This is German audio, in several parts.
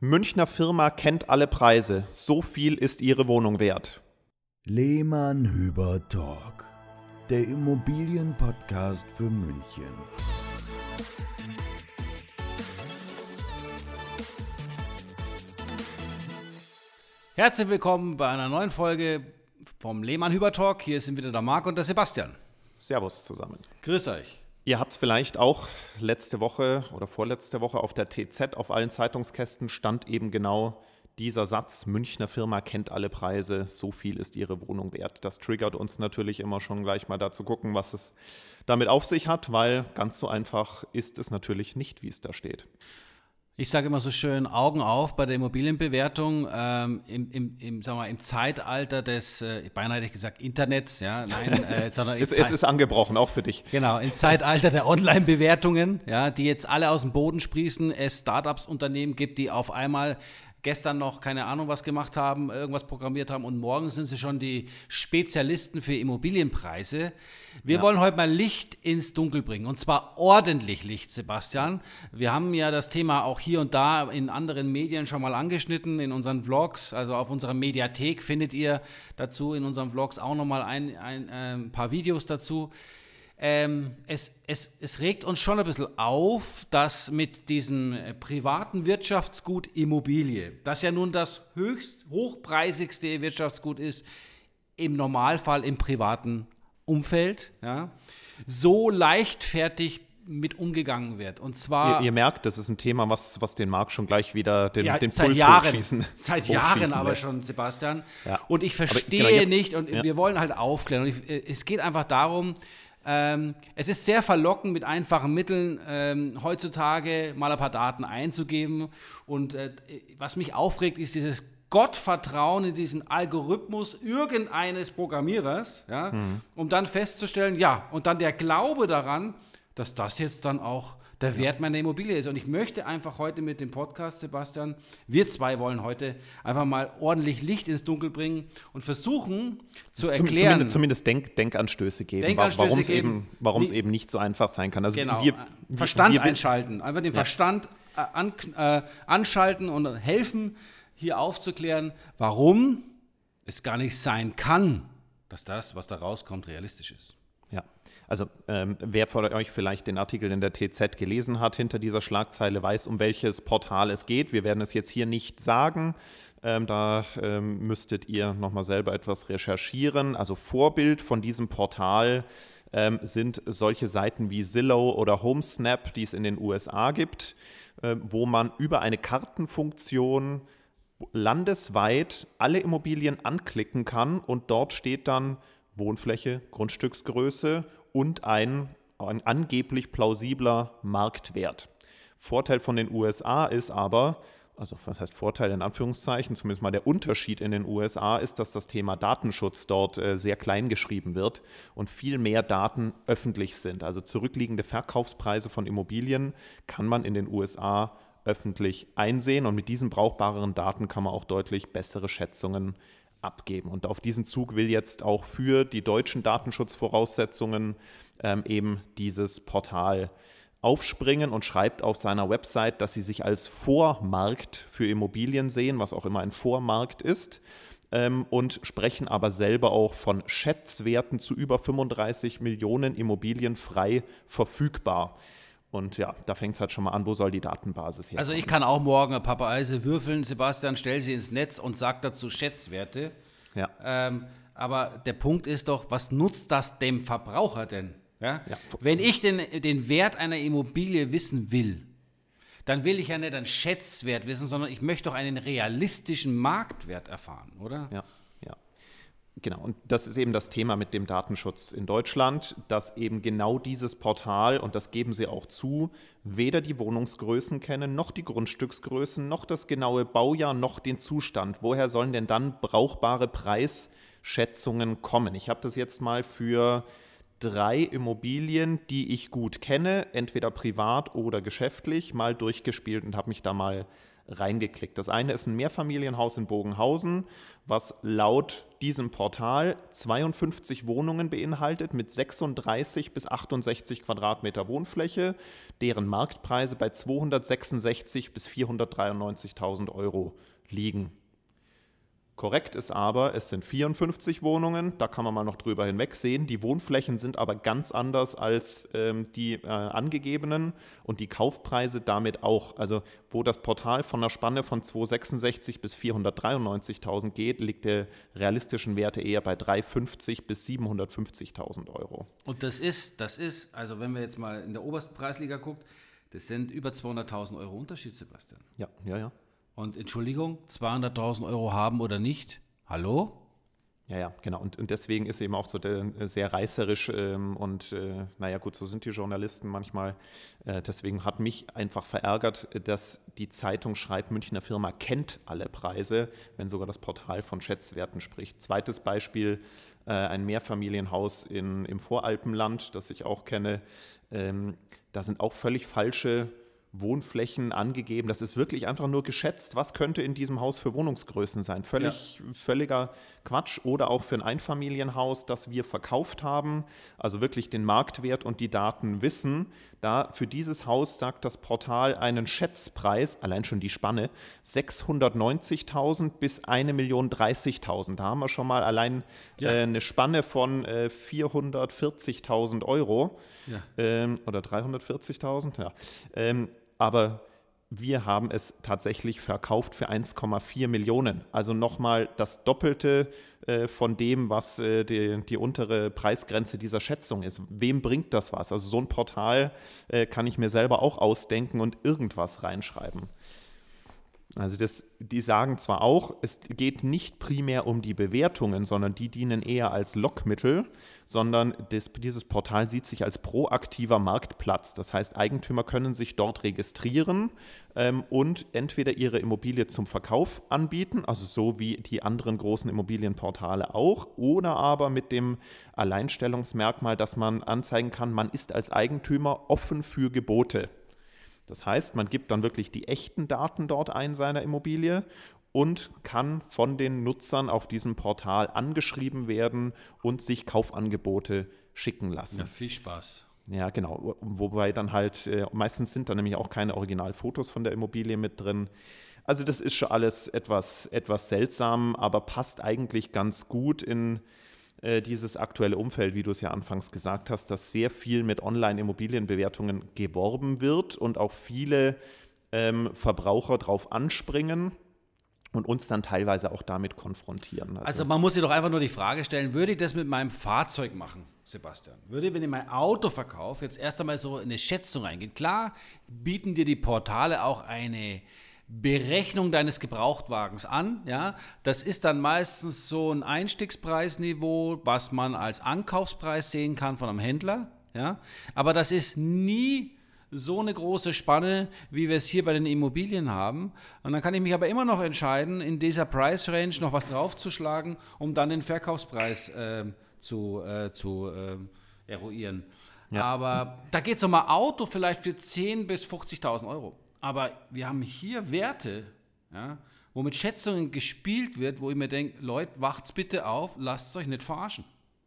Münchner Firma kennt alle Preise. So viel ist ihre Wohnung wert. Lehmann Hüber Talk, der Immobilienpodcast für München. Herzlich willkommen bei einer neuen Folge vom Lehmann Hüber Talk. Hier sind wieder der Marc und der Sebastian. Servus zusammen. Grüß euch. Ihr habt es vielleicht auch letzte Woche oder vorletzte Woche auf der TZ auf allen Zeitungskästen stand eben genau dieser Satz, Münchner Firma kennt alle Preise, so viel ist ihre Wohnung wert. Das triggert uns natürlich immer schon gleich mal dazu gucken, was es damit auf sich hat, weil ganz so einfach ist es natürlich nicht, wie es da steht. Ich sage immer so schön, Augen auf bei der Immobilienbewertung ähm, im, im, im, sagen wir, im Zeitalter des, äh, beinahe hätte ich gesagt, Internets, ja, nein, äh, sondern es, es, ist angebrochen, auch für dich. Genau, im Zeitalter der Online-Bewertungen, ja, die jetzt alle aus dem Boden sprießen, es Startups-Unternehmen gibt, die auf einmal gestern noch keine Ahnung was gemacht haben, irgendwas programmiert haben und morgen sind sie schon die Spezialisten für Immobilienpreise. Wir ja. wollen heute mal Licht ins Dunkel bringen und zwar ordentlich Licht, Sebastian. Wir haben ja das Thema auch hier und da in anderen Medien schon mal angeschnitten, in unseren Vlogs, also auf unserer Mediathek findet ihr dazu in unseren Vlogs auch nochmal ein, ein, ein paar Videos dazu ähm, es, es, es regt uns schon ein bisschen auf, dass mit diesem äh, privaten Wirtschaftsgut Immobilie, das ja nun das höchst hochpreisigste Wirtschaftsgut ist, im Normalfall im privaten Umfeld, ja, so leichtfertig mit umgegangen wird. Und zwar. Ihr, ihr, merkt, das ist ein Thema, was, was den Markt schon gleich wieder den, ja, den seit Puls Jahren, hochschießen. Seit Jahren aber lässt. schon, Sebastian. Ja. Und ich verstehe genau jetzt, nicht und ja. wir wollen halt aufklären. Und ich, äh, es geht einfach darum, ähm, es ist sehr verlockend, mit einfachen Mitteln ähm, heutzutage mal ein paar Daten einzugeben. Und äh, was mich aufregt, ist dieses Gottvertrauen in diesen Algorithmus irgendeines Programmierers, ja, mhm. um dann festzustellen, ja, und dann der Glaube daran, dass das jetzt dann auch der Wert meiner Immobilie ist. Und ich möchte einfach heute mit dem Podcast, Sebastian, wir zwei wollen heute einfach mal ordentlich Licht ins Dunkel bringen und versuchen zu erklären. Zumindest, zumindest Denk, Denkanstöße geben, Denkanstöße warum es eben, eben, eben nicht so einfach sein kann. Also genau, wir, Verstand wir, einschalten, einfach den ja. Verstand äh, an, äh, anschalten und helfen, hier aufzuklären, warum es gar nicht sein kann, dass das, was da rauskommt, realistisch ist. Ja, also ähm, wer von euch vielleicht den Artikel in der TZ gelesen hat, hinter dieser Schlagzeile weiß, um welches Portal es geht. Wir werden es jetzt hier nicht sagen. Ähm, da ähm, müsstet ihr nochmal selber etwas recherchieren. Also Vorbild von diesem Portal ähm, sind solche Seiten wie Zillow oder HomeSnap, die es in den USA gibt, äh, wo man über eine Kartenfunktion landesweit alle Immobilien anklicken kann und dort steht dann Wohnfläche, Grundstücksgröße und ein, ein angeblich plausibler Marktwert. Vorteil von den USA ist aber, also was heißt Vorteil in Anführungszeichen, zumindest mal der Unterschied in den USA ist, dass das Thema Datenschutz dort äh, sehr klein geschrieben wird und viel mehr Daten öffentlich sind. Also zurückliegende Verkaufspreise von Immobilien kann man in den USA öffentlich einsehen und mit diesen brauchbareren Daten kann man auch deutlich bessere Schätzungen abgeben. Und auf diesen Zug will jetzt auch für die deutschen Datenschutzvoraussetzungen ähm, eben dieses Portal aufspringen und schreibt auf seiner Website, dass sie sich als Vormarkt für Immobilien sehen, was auch immer ein Vormarkt ist, ähm, und sprechen aber selber auch von Schätzwerten zu über 35 Millionen Immobilien frei verfügbar. Und ja, da fängt es halt schon mal an, wo soll die Datenbasis her? Also ich kann auch morgen Papa Eise würfeln, Sebastian, stell sie ins Netz und sag dazu Schätzwerte. Ja. Ähm, aber der Punkt ist doch, was nutzt das dem Verbraucher denn? Ja? ja. Wenn ich den, den Wert einer Immobilie wissen will, dann will ich ja nicht einen Schätzwert wissen, sondern ich möchte doch einen realistischen Marktwert erfahren, oder? Ja. Genau, und das ist eben das Thema mit dem Datenschutz in Deutschland, dass eben genau dieses Portal, und das geben sie auch zu, weder die Wohnungsgrößen kennen, noch die Grundstücksgrößen, noch das genaue Baujahr, noch den Zustand. Woher sollen denn dann brauchbare Preisschätzungen kommen? Ich habe das jetzt mal für drei Immobilien, die ich gut kenne, entweder privat oder geschäftlich, mal durchgespielt und habe mich da mal reingeklickt. Das eine ist ein Mehrfamilienhaus in Bogenhausen, was laut diesem Portal 52 Wohnungen beinhaltet mit 36 bis 68 Quadratmeter Wohnfläche, deren Marktpreise bei 266 bis 493.000 Euro liegen. Korrekt ist aber, es sind 54 Wohnungen, da kann man mal noch drüber hinwegsehen. Die Wohnflächen sind aber ganz anders als ähm, die äh, angegebenen und die Kaufpreise damit auch. Also wo das Portal von einer Spanne von 266 bis 493.000 geht, liegt der realistischen Werte eher bei 350 bis 750.000 Euro. Und das ist, das ist, also wenn wir jetzt mal in der obersten Preisliga guckt, das sind über 200.000 Euro Unterschied, Sebastian. Ja, ja, ja. Und Entschuldigung, 200.000 Euro haben oder nicht? Hallo? Ja, ja, genau. Und, und deswegen ist eben auch so der, äh, sehr reißerisch ähm, und äh, naja, gut, so sind die Journalisten manchmal. Äh, deswegen hat mich einfach verärgert, dass die Zeitung schreibt, Münchner Firma kennt alle Preise, wenn sogar das Portal von Schätzwerten spricht. Zweites Beispiel, äh, ein Mehrfamilienhaus in, im Voralpenland, das ich auch kenne. Ähm, da sind auch völlig falsche Wohnflächen angegeben. Das ist wirklich einfach nur geschätzt, was könnte in diesem Haus für Wohnungsgrößen sein. Völlig, ja. Völliger Quatsch. Oder auch für ein Einfamilienhaus, das wir verkauft haben, also wirklich den Marktwert und die Daten wissen. Da für dieses Haus sagt das Portal einen Schätzpreis, allein schon die Spanne, 690.000 bis 1.030.000. Da haben wir schon mal allein ja. äh, eine Spanne von äh, 440.000 Euro ja. ähm, oder 340.000. Ja. Ähm, aber wir haben es tatsächlich verkauft für 1,4 Millionen. Also nochmal das Doppelte äh, von dem, was äh, die, die, untere Preisgrenze dieser Schätzung ist. Wem bringt das was? Also so ein Portal äh, kann ich mir selber auch ausdenken und irgendwas reinschreiben. Also das, die sagen zwar auch, es geht nicht primär um die Bewertungen, sondern die dienen eher als Lockmittel, sondern das, dieses Portal sieht sich als proaktiver Marktplatz. Das heißt, Eigentümer können sich dort registrieren ähm, und entweder ihre Immobilie zum Verkauf anbieten, also so wie die anderen großen Immobilienportale auch, oder aber mit dem Alleinstellungsmerkmal, dass man anzeigen kann, man ist als Eigentümer offen für Gebote. Das heißt, man gibt dann wirklich die echten Daten dort ein seiner Immobilie und kann von den Nutzern auf diesem Portal angeschrieben werden und sich Kaufangebote schicken lassen. Ja, viel Spaß. Ja, genau. Wobei dann halt, äh, meistens sind da nämlich auch keine Originalfotos von der Immobilie mit drin. Also das ist schon alles etwas, etwas seltsam, aber passt eigentlich ganz gut in, äh, dieses aktuelle Umfeld, wie du es ja anfangs gesagt hast, dass sehr viel mit Online-Immobilienbewertungen geworben wird und auch viele ähm, Verbraucher darauf anspringen und uns dann teilweise auch damit konfrontieren. Also, also man muss sich doch einfach nur die Frage stellen, würde ich das mit meinem Fahrzeug machen, Sebastian? Würde, wenn ich mein Auto verkaufe, jetzt erst einmal so eine Schätzung reingehen? Klar bieten dir die Portale auch eine Berechnung deines Gebrauchtwagens an. Ja? Das ist dann meistens so ein Einstiegspreisniveau, was man als Ankaufspreis sehen kann von einem Händler. Ja? Aber das ist nie so eine große Spanne, wie wir es hier bei den Immobilien haben. Und dann kann ich mich aber immer noch entscheiden, in dieser Price Range noch was draufzuschlagen, um dann den Verkaufspreis äh, zu, äh, zu äh, eruieren. Ja. Aber da geht es um ein Auto vielleicht für 10.000 bis 50.000 Euro. Aber wir haben hier Werte, ja, wo mit Schätzungen gespielt wird, wo ich mir denke, Leute, wacht's bitte auf, lasst es euch nicht verarschen.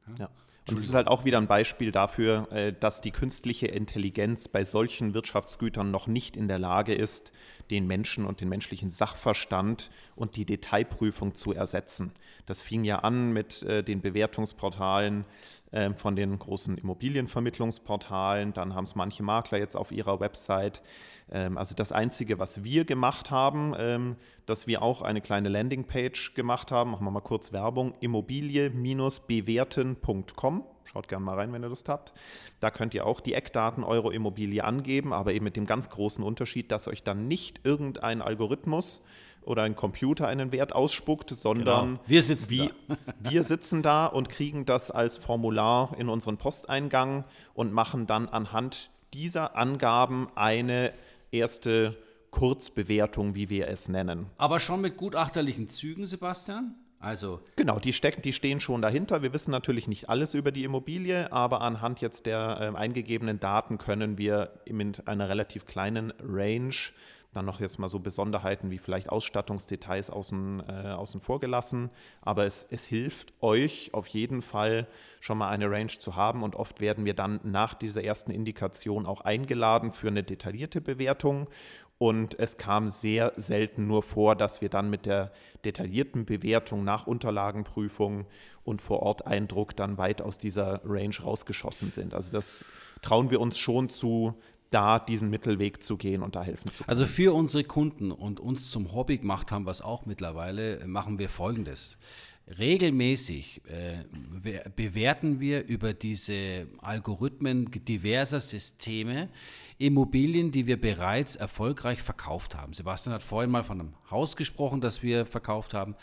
Ja. ja. Und es ist halt auch wieder ein Beispiel dafür, äh, dass die künstliche Intelligenz bei solchen Wirtschaftsgütern noch nicht in der Lage ist, den Menschen und den menschlichen Sachverstand und die Detailprüfung zu ersetzen. Das fing ja an mit äh, den Bewertungsportalen ähm, von den großen Immobilienvermittlungsportalen. Dann haben es manche Makler jetzt auf ihrer Website. Ähm, also das Einzige, was wir gemacht haben, ähm, dass wir auch eine kleine Landingpage gemacht haben, machen wir mal kurz Werbung, immobilie-bewerten.com. Schaut gerne mal rein, wenn ihr Lust habt. Da könnt ihr auch die Eckdaten eurer Immobilie angeben, aber eben mit dem ganz großen Unterschied, dass euch dann nicht irgendein Algorithmus oder ein Computer einen Wert ausspuckt, sondern genau. wir, sitzen wie, wir sitzen da und kriegen das als Formular in unseren Posteingang und machen dann anhand dieser Angaben eine erste Kurzbewertung, wie wir es nennen. Aber schon mit gutachterlichen Zügen, Sebastian? Also genau, die, stecken, die stehen schon dahinter. Wir wissen natürlich nicht alles über die Immobilie, aber anhand jetzt der äh, eingegebenen Daten können wir mit einer relativ kleinen Range dann noch jetzt mal so Besonderheiten wie vielleicht Ausstattungsdetails außen, äh, außen vor gelassen. Aber es, es hilft euch auf jeden Fall schon mal eine Range zu haben und oft werden wir dann nach dieser ersten Indikation auch eingeladen für eine detaillierte Bewertung und es kam sehr selten nur vor, dass wir dann mit der detaillierten Bewertung nach Unterlagenprüfung und vor Ort Eindruck dann weit aus dieser Range rausgeschossen sind. Also das trauen wir uns schon zu, da diesen Mittelweg zu gehen und da helfen zu können. Also für unsere Kunden und uns zum Hobby gemacht haben, was auch mittlerweile, machen wir Folgendes. Regelmäßig äh, bewerten wir über diese Algorithmen diverser Systeme Immobilien, die wir bereits erfolgreich verkauft haben. Sebastian hat vorhin mal von einem Haus gesprochen, das wir verkauft haben.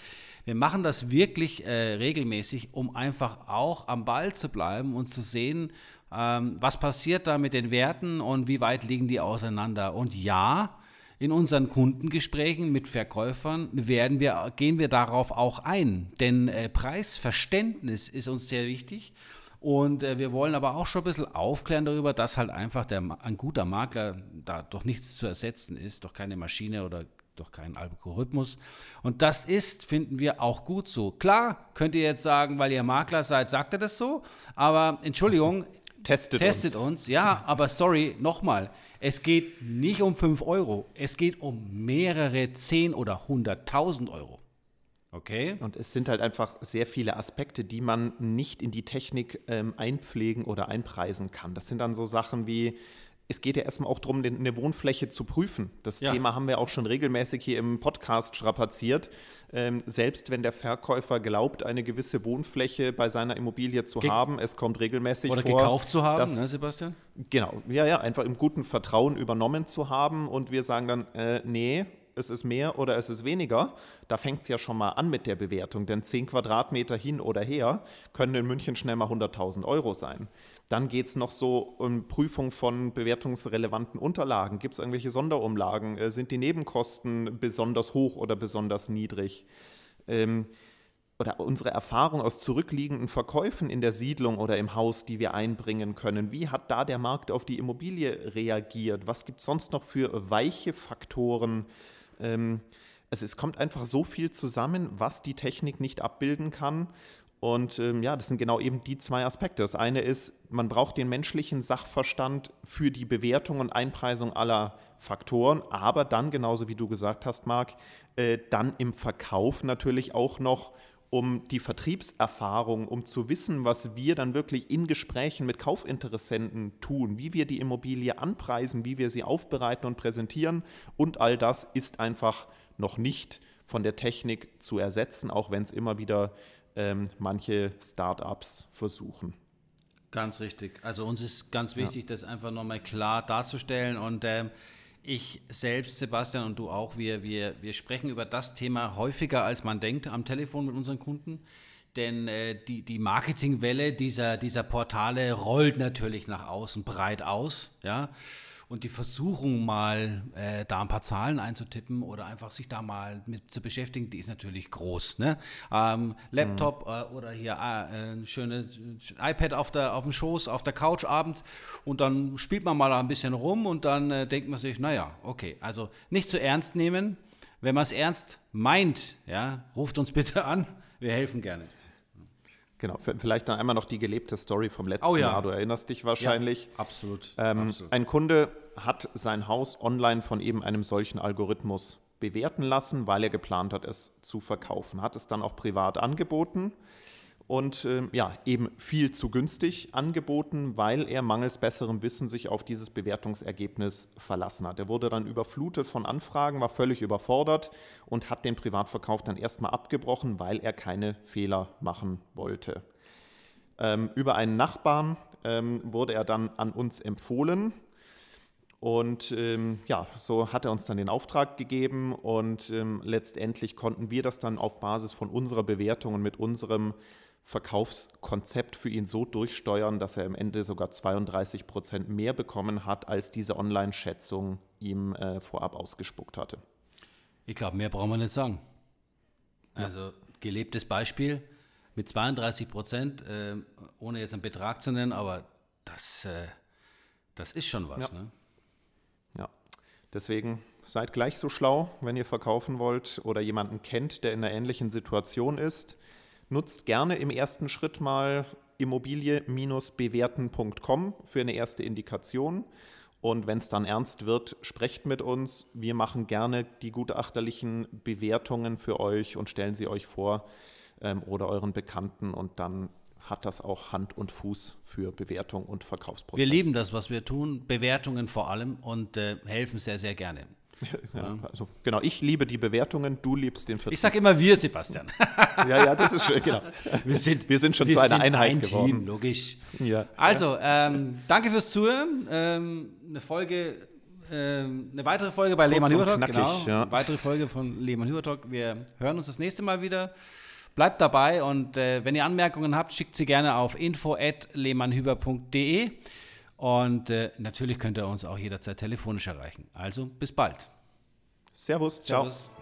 Wir machen das wirklich äh, regelmäßig, um einfach auch am Ball zu bleiben und zu sehen, ähm, was passiert da mit den Werten und wie weit liegen die auseinander. Und ja, in unseren Kundengesprächen mit Verkäufern werden wir, gehen wir darauf auch ein. Denn äh, Preisverständnis ist uns sehr wichtig. Und äh, wir wollen aber auch schon ein bisschen aufklären darüber, dass halt einfach der, ein guter Makler da doch nichts zu ersetzen ist, doch keine Maschine oder doch kein Algorithmus. Und das ist, finden wir, auch gut so. Klar, könnt ihr jetzt sagen, weil ihr Makler seid, sagt ihr das so. Aber Entschuldigung, testet, testet uns. uns. Ja, aber sorry, nochmal. Es geht nicht um 5 Euro, es geht um mehrere 10 oder 100.000 Euro. Okay. Und es sind halt einfach sehr viele Aspekte, die man nicht in die Technik ähm, einpflegen oder einpreisen kann. Das sind dann so Sachen wie, es geht ja erstmal auch darum, eine Wohnfläche zu prüfen. Das ja. Thema haben wir auch schon regelmäßig hier im Podcast strapaziert. Ähm, selbst wenn der Verkäufer glaubt, eine gewisse Wohnfläche bei seiner Immobilie zu Ge haben, es kommt regelmäßig Oder vor. Oder gekauft zu haben, dass, ne, Sebastian? Genau, ja, ja, einfach im guten Vertrauen übernommen zu haben und wir sagen dann, äh, nee, es ist mehr oder es ist weniger, da fängt es ja schon mal an mit der Bewertung, denn 10 Quadratmeter hin oder her können in München schnell mal 100.000 Euro sein. Dann geht es noch so um Prüfung von bewertungsrelevanten Unterlagen. Gibt es irgendwelche Sonderumlagen? Äh, sind die Nebenkosten besonders hoch oder besonders niedrig? Ähm, oder unsere Erfahrung aus zurückliegenden Verkäufen in der Siedlung oder im Haus, die wir einbringen können. Wie hat da der Markt auf die Immobilie reagiert? Was gibt es sonst noch für weiche Faktoren? Ähm, also es kommt einfach so viel zusammen, was die Technik nicht abbilden kann. Und ähm, ja, das sind genau eben die zwei Aspekte. Das eine ist, man braucht den menschlichen Sachverstand für die Bewertung und Einpreisung aller Faktoren, aber dann, genauso wie du gesagt hast, Marc, äh, dann im Verkauf natürlich auch noch um die Vertriebserfahrung, um zu wissen, was wir dann wirklich in Gesprächen mit Kaufinteressenten tun, wie wir die Immobilie anpreisen, wie wir sie aufbereiten und präsentieren. Und all das ist einfach noch nicht von der Technik zu ersetzen, auch wenn es immer wieder ähm, manche Startups versuchen. Ganz richtig. Also uns ist ganz wichtig, ja. das einfach nochmal klar darzustellen und ähm, ich selbst, Sebastian und du auch, wir, wir, wir sprechen über das Thema häufiger, als man denkt, am Telefon mit unseren Kunden. Denn äh, die, die Marketingwelle dieser, dieser Portale rollt natürlich nach außen breit aus. Ja? Und die Versuchung, mal äh, da ein paar Zahlen einzutippen oder einfach sich da mal mit zu beschäftigen, die ist natürlich groß. Ne? Ähm, Laptop mhm. äh, oder hier äh, ein schönes iPad auf, der, auf dem Schoß, auf der Couch abends und dann spielt man mal ein bisschen rum und dann äh, denkt man sich, naja, okay, also nicht zu ernst nehmen. Wenn man es ernst meint, ja, ruft uns bitte an, wir helfen gerne. Genau, vielleicht dann einmal noch die gelebte Story vom letzten oh, ja. Jahr. Du erinnerst dich wahrscheinlich. Ja, absolut, ähm, absolut. Ein Kunde hat sein Haus online von eben einem solchen Algorithmus bewerten lassen, weil er geplant hat, es zu verkaufen. Hat es dann auch privat angeboten und äh, ja, eben viel zu günstig angeboten, weil er mangels besserem Wissen sich auf dieses Bewertungsergebnis verlassen hat. Er wurde dann überflutet von Anfragen, war völlig überfordert und hat den Privatverkauf dann erstmal abgebrochen, weil er keine Fehler machen wollte. Ähm, über einen Nachbarn ähm, wurde er dann an uns empfohlen und ähm, ja, so hat er uns dann den Auftrag gegeben und ähm, letztendlich konnten wir das dann auf Basis von unserer Bewertung und mit unserem Verkaufskonzept für ihn so durchsteuern, dass er am Ende sogar 32 Prozent mehr bekommen hat, als diese Online-Schätzung ihm äh, vorab ausgespuckt hatte. Ich glaube, mehr brauchen wir nicht sagen. Also gelebtes Beispiel mit 32 Prozent, äh, ohne jetzt einen Betrag zu nennen, aber das, äh, das ist schon was. Ja. Ne? Deswegen seid gleich so schlau, wenn ihr verkaufen wollt oder jemanden kennt, der in einer ähnlichen Situation ist. Nutzt gerne im ersten Schritt mal immobilie-bewerten.com für eine erste Indikation. Und wenn es dann ernst wird, sprecht mit uns. Wir machen gerne die gutachterlichen Bewertungen für euch und stellen sie euch vor ähm, oder euren Bekannten. Und dann hat das auch Hand und Fuß für Bewertung und Verkaufsprozess. Wir lieben das, was wir tun, Bewertungen vor allem und äh, helfen sehr, sehr gerne. Ja, also genau, ich liebe die Bewertungen, du liebst den Vertrieb. Ich sage immer wir, Sebastian. ja, ja, das ist schön, genau. Wir sind, wir sind schon wir zu einer Einheit ein geworden. Team, logisch. Ja, also, ähm, danke fürs Zuhören. Ähm, eine Folge, ähm, eine weitere Folge bei Lehmann Hübertalk. Genau, ja. eine weitere Folge von Lehmann Hübertalk. Wir hören uns das nächste Mal wieder. Bleibt dabei und äh, wenn ihr Anmerkungen habt, schickt sie gerne auf info.lehmannhüber.de. Und äh, natürlich könnt ihr uns auch jederzeit telefonisch erreichen. Also bis bald. Servus, ciao. Servus.